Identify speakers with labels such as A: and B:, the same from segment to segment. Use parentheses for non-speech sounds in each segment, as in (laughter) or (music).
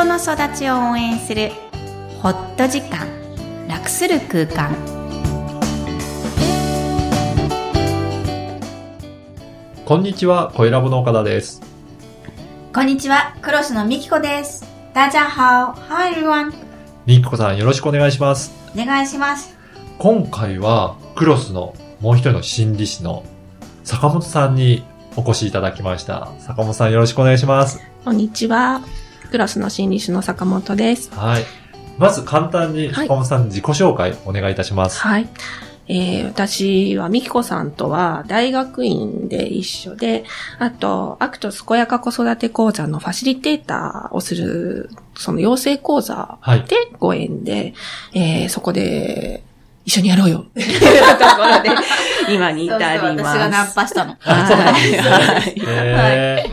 A: 人の育ちを応援するホット時間楽する空間
B: こんにちは、小ラボの岡田です。
A: こんにちはクロスのみきこです大家好 Hi everyone
B: みきこさんよろしくお願いします。
A: お願いします
B: 今回は、クロスのもう一人の心理師の坂本さんにお越しいただきました。坂本さんよろしくお願いします。
C: こんにちは。クラスの心理師の坂本です。
B: はい。まず簡単に
C: はい
B: 坂本さん自己紹介お願いいたします。
C: はい。えー、私はみきこさんとは大学院で一緒で、あと、 ACT 健やか子育て講座のファシリテーターをする、その養成講座
B: はい。
C: でご縁で、えー、そこで一緒にやろうよところで、今に至ります。
A: 私がナンパしたの
B: あそうなんですね
C: はい
B: へ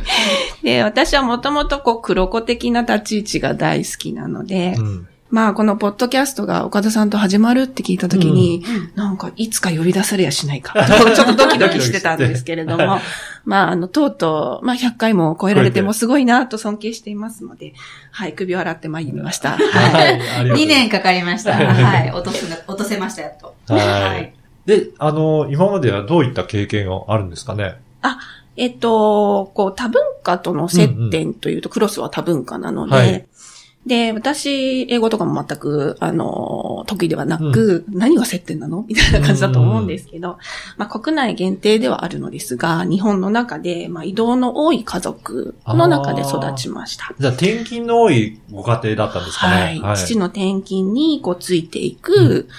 C: で、私はもともとこう、黒子的な立ち位置が大好きなので、
B: ーうん。
C: まあ、このポッドキャストが岡田さんと始まるって聞いたときに、なんか、いつか呼び出されやしないか、と (laughs) ちょっとドキドキしてたんですけれども、まあ、あの、とうとう、まあ、100回も超えられてもすごいなと尊敬していますので、はい、首を洗って参りました。
B: はい。ありがとうござい
A: 2年かかりました。はい。落とす落とせましたやっと。
B: はい。で、あの、今まではどういった経験があるんですかね？
C: えっと、こう、多文化との接点というと、クロスは多文化なので、
B: はい。
C: で、私、英語とかも全く、あの、得意ではなく、何が接点なの？(laughs) みたいな感じだと思うんですけど、まあ、国内限定ではあるのですが、日本の中で、まあ、移動の多い家族の中で育ちました。
B: じゃあ、転勤の多いご家庭だったんですかね。
C: はい。父の転勤に、こう、ついていく、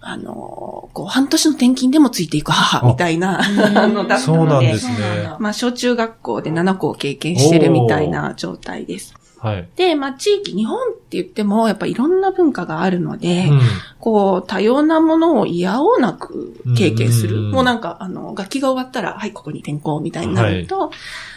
C: あの、こう、半年の転勤でもついていく母みたいな、あの、だった
B: そうなん
C: ので、
B: ですね。
C: まあ、小中学校で7校経験してるみたいな状態です。
B: はい。
C: で、まあ、地域、日本って言っても、やっぱいろんな文化があるので、
B: うん
C: こう、多様なものを嫌おうなく経験する。
B: うん
C: もうなんか、あの、楽器が終わったら、はい、ここに転校みたいになると、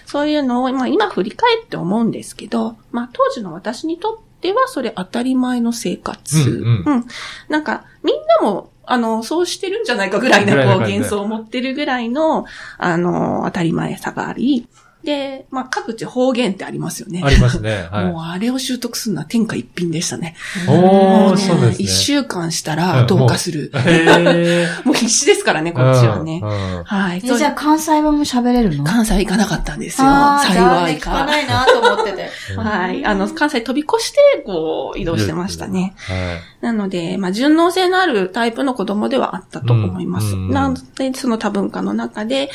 C: そういうのを、まあ、今振り返って思うんですけど、まあ、当時の私にとっては、それ当たり前の生活。
B: うんうん。
C: なんか、みんなも、あの、そうしてるんじゃないかぐらいな、こう、幻想を持ってるぐらいの、あの、当たり前さがあり、で、まあ、各地方言ってありますよね。
B: ありますね。(laughs) はい。
C: もうあれを習得するのは天下一品でしたね。
B: おー、
C: もう
B: そうですね。
C: 一週間したら同化する。
B: へ (laughs)
C: もう必死ですからね、
B: ー。
C: こっちはね
B: う。んうん
C: はい。
A: えじゃあ関西弁も喋れるの？
C: 関西行かなかったんですよ。
A: あー残
C: 幸いか。
A: 念聞かないなと思ってて。(laughs)
C: はい。あの、関西飛び越して、こう、移動してましたね。
B: はい。
C: なので、まあ、順応性のあるタイプの子供ではあったと思います。
B: うん
C: なので、その多文化の中で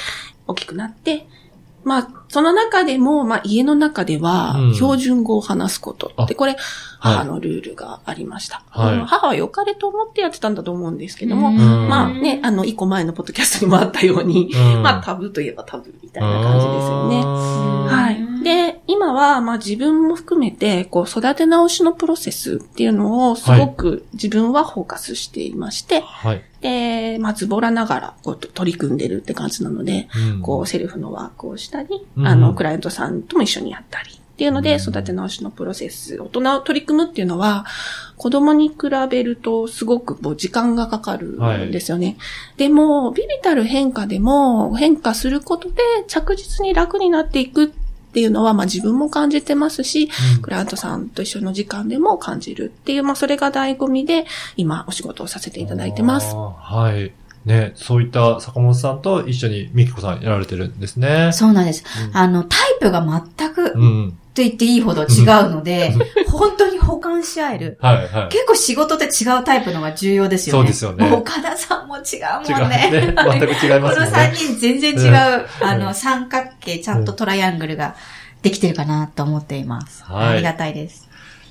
C: 大きくなって、まあ、その中でも、まあ、家の中では
B: うん、
C: 標準語を話すこと。
B: あ
C: で、これ、母のルールがありました。母は良かれと思ってやってたんだと思うんですけども、
A: うん
C: まあね、あの、一個前のポッドキャストにもあったように、
B: うん (laughs)
C: まあ、タブーといえばタブーみたいな感じですよね。
B: は
C: はい。で、今は、まあ自分も含めて、こう、育て直しのプロセスっていうのをすごく自分はフォーカスしていまして、
B: はい。
C: で、まあズボラながら、こう、取り組んでるって感じなので、
B: うん。
C: こう、セルフのワークをしたり、
B: うん。
C: あの、クライアントさんとも一緒にやったり、っていうので、
B: うん。
C: 育て直しのプロセス、大人を取り組むっていうのは、子供に比べるとすごくこう時間がかかるんですよね。でも、ビビたる変化でも変化することで着実に楽になっていくっていうのは、まあ自分も感じてますし、
B: うん
C: クライアントさんと一緒の時間でも感じるっていう、まあそれが醍醐味で、今お仕事をさせていただいてます。
B: はい。ね、そういった坂本さんと一緒にミキコさんやられてるんですね。
A: そうなんです。
B: うん
A: あの、タイプが全く、と
B: うん。
A: 言っていいほど違うので、本当に補完し合える。
B: はい、はい。
A: 結構仕事って違うタイプのが重要ですよね。
B: そうですよね
A: 岡田さんも
B: 違う
A: もんね。
B: ね。全く違い
A: この
B: ますよね。
A: 3人全然違う、
B: うん
A: あの、三角形、ちゃんとトライアングルができてるかなと思っています。
B: はい
A: ありがたいです。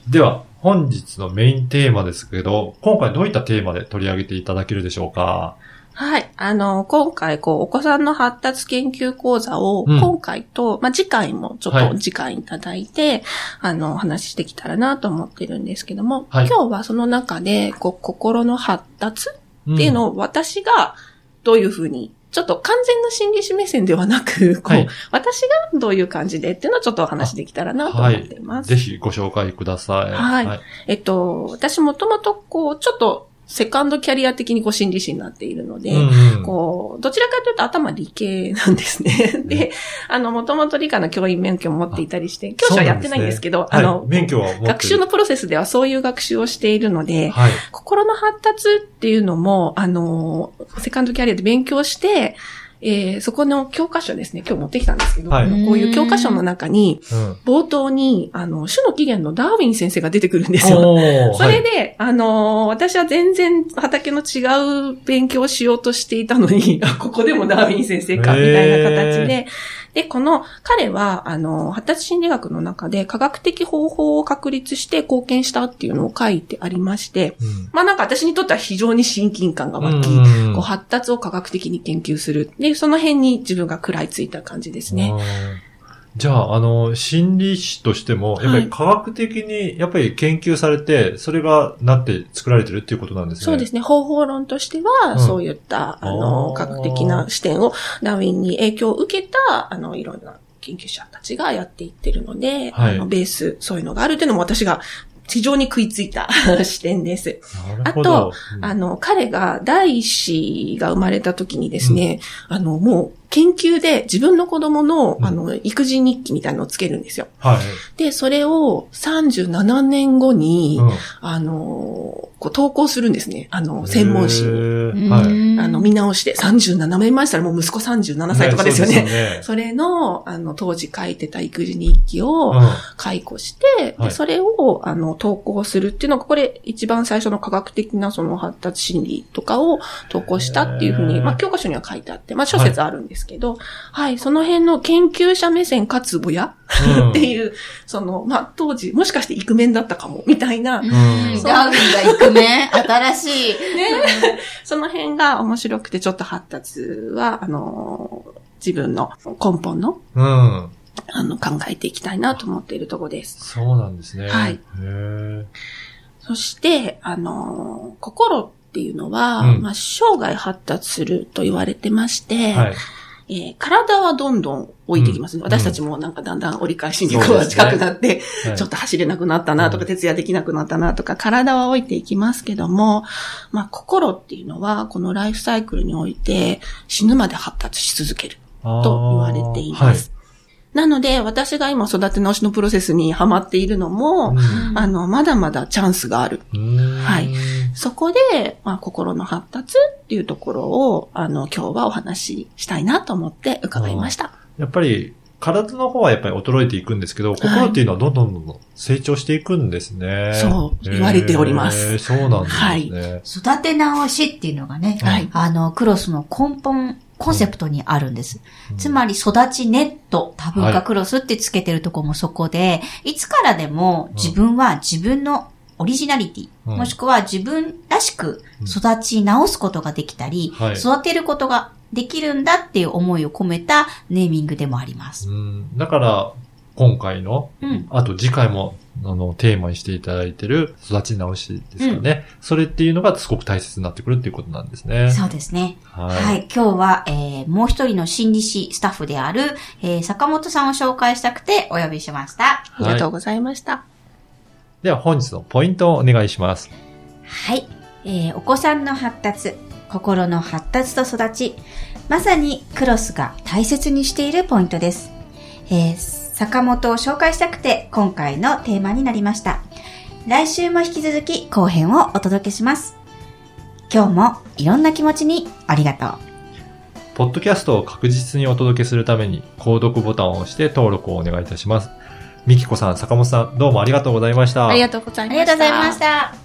B: では、本日のメインテーマですけど、今回どういったテーマで取り上げていただけるでしょうか？
C: はい。あの、今回、こう、お子さんの発達研究講座を、
B: うん。
C: 今回と、まあ、次回もちょっ
B: はい。
C: と時間いただいて、あの、お話ししてきたらなと思ってるんですけども、
B: はい。
C: 今日はその中で、こう、心の発達っていうの
B: を、
C: を私がどういうふうに、ちょっと完全な心理師目線ではなく、こう、
B: はい。
C: 私がどういう感じでっていうのをちょっとお話できたらなと思ってい。ます。
B: ぜひご紹介ください。
C: はい。えっと、私もともとこう、ちょっとセカンドキャリア的にこう心理師になっているので、
B: うんうん。
C: こう、どちらかというと頭理系なんですね。で、あの、もともと理科の教員免許を持っていたりして、教師はやってないんですけど、
B: あ
C: あの、
B: はい、免許は
C: 学習のプロセスではそういう学習をしているので、
B: はい。
C: 心の発達っていうのも、あの、セカンドキャリアで勉強して、えーそこの教科書ですね、今日持ってきたんですけど、
B: はい
C: こういう教科書の中に、
B: うん。
C: 冒頭に、あの、種の起源のダーウィン先生が出てくるんですよ。それで、あのー私は全然畑の違う勉強をしようとしていたのに、あ (laughs) ここでもダーウィン先生か、みたいな形で、で、この、彼は、あの、発達心理学の中で科学的方法を確立して貢献したっていうのを書いてありまして、
B: うん
C: まあなんか私にとっては非常に親近感が湧き、
B: うん
C: こう発達を科学的に研究する。で、その辺に自分が食らいついた感じですね。
B: あーじゃあ、あの、心理師としても、やっぱり科学的に、やっぱり研究されて、それがなって作られてるっていうことなんですね。
C: そうですね。方法論としては、
B: うん
C: そういった、あの、科学的な視点を、ダーウィンに影響を受けた、あの、いろんな研究者たちがやっていってるので、
B: はい
C: あの、ベース、そういうのがあるっていうのも私が非常に食いついた (laughs) 視点です。
B: なるほど。うん
C: あの、彼が第一子が生まれた時にですね、あの、もう研究で自分の子供の、
B: うん
C: あの、育児日記みたいなのをつけるんですよ。
B: はい。
C: で、それを37年後に、
B: うん
C: あの、こう投稿するんですね。あの、専門誌
B: へ
C: に。
B: ーはい。
C: あの、見直して、37年前したらもう息子37歳とかですよね。
B: そうですよ (laughs)
C: それの、あの、当時書いてた育児日記を
B: うん
C: 解雇して、
B: はい
C: でそれを、あの、投稿するっていうのが、これ一番最初の科学的なその発達心理とかを投稿したっていうふうに、まあ、教科書には書いてあって、まあ、諸説あるんですけど、はい、その辺の研究者目線かつ親
B: うん
C: っていう、その、まあ、当時、もしかしてイクメンだったかも、みたいな、
A: うん
B: うん
A: ダーウィンがイクメン新しい。(laughs)
C: ね、その辺が面白くて、ちょっと発達は、あの、自分の根本の、
B: うん。
C: あの、考えていきたいなと思っているところです。
B: そうなんですね。
C: はい
B: へー
C: そして、あの、心っていうのは、
B: うん
C: まあ、生涯発達すると言われてまして、
B: はい。
C: えー体はどんどん置いてきますね。
B: うん。
C: 私たちもなんかだんだん折り返しにこう近くなって、
B: はい。
C: ちょっと走れなくなったなとか、
B: うん。
C: 徹夜できなくなったなとか、体は置いていきますけども、まあ、心っていうのは、このライフサイクルにおいて、死ぬまで発達し続けると言われています。なので、私が今育て直しのプロセスにハマっているのも、
B: はいうん。
C: あの、まだまだチャンスがある。はいそこで、まあ、心の発達っていうところを、あの、今日はお話ししたいなと思って伺いました。
B: やっぱり、体の方はやっぱり衰えていくんですけど、心っていうのはどんどんどんどん成長していくんですね。
C: そう言われております
B: へーそうなんですね。
A: 育て直しっていうのがね、
C: はい
A: あの、クロスの根本、コンセプトにあるんです。
B: うん
A: つまり、育ちネット、多文化クロスってつけてるとこもそこで、い、つからでも自分は自分のオリジナリティ、
B: うん
A: もしくは自分らしく育ち直すことができたり、
B: はい
A: 育てることができるんだっていう思いを込めたネーミングでもあります。
B: うんだから、今回の、
A: うん。
B: あと次回も、あの、テーマにしていただいてる育ち直しですかね。それっていうのがすごく大切になってくるっていうことなんですね。
A: そうですね。
B: は
A: はい。今日は、えー、もう一人の心理師スタッフである、えー、坂本さんを紹介したくてお呼びしました。
C: ありがとうございました。
B: では本日のポイントをお願いします。
A: はい。えー、お子さんの発達、心の発達と育ち、まさにクロスが大切にしているポイントです。えー、坂本を紹介したくて今回のテーマになりました。来週も引き続き後編をお届けします。今日もいろんな気持ちにありがとう。
B: ポッドキャストを確実にお届けするために、購読ボタンを押して登録をお願いいたします。みきこさん、坂本さん、どうもありがとうございました。
C: ありがとうございました。
A: ありがとうございました。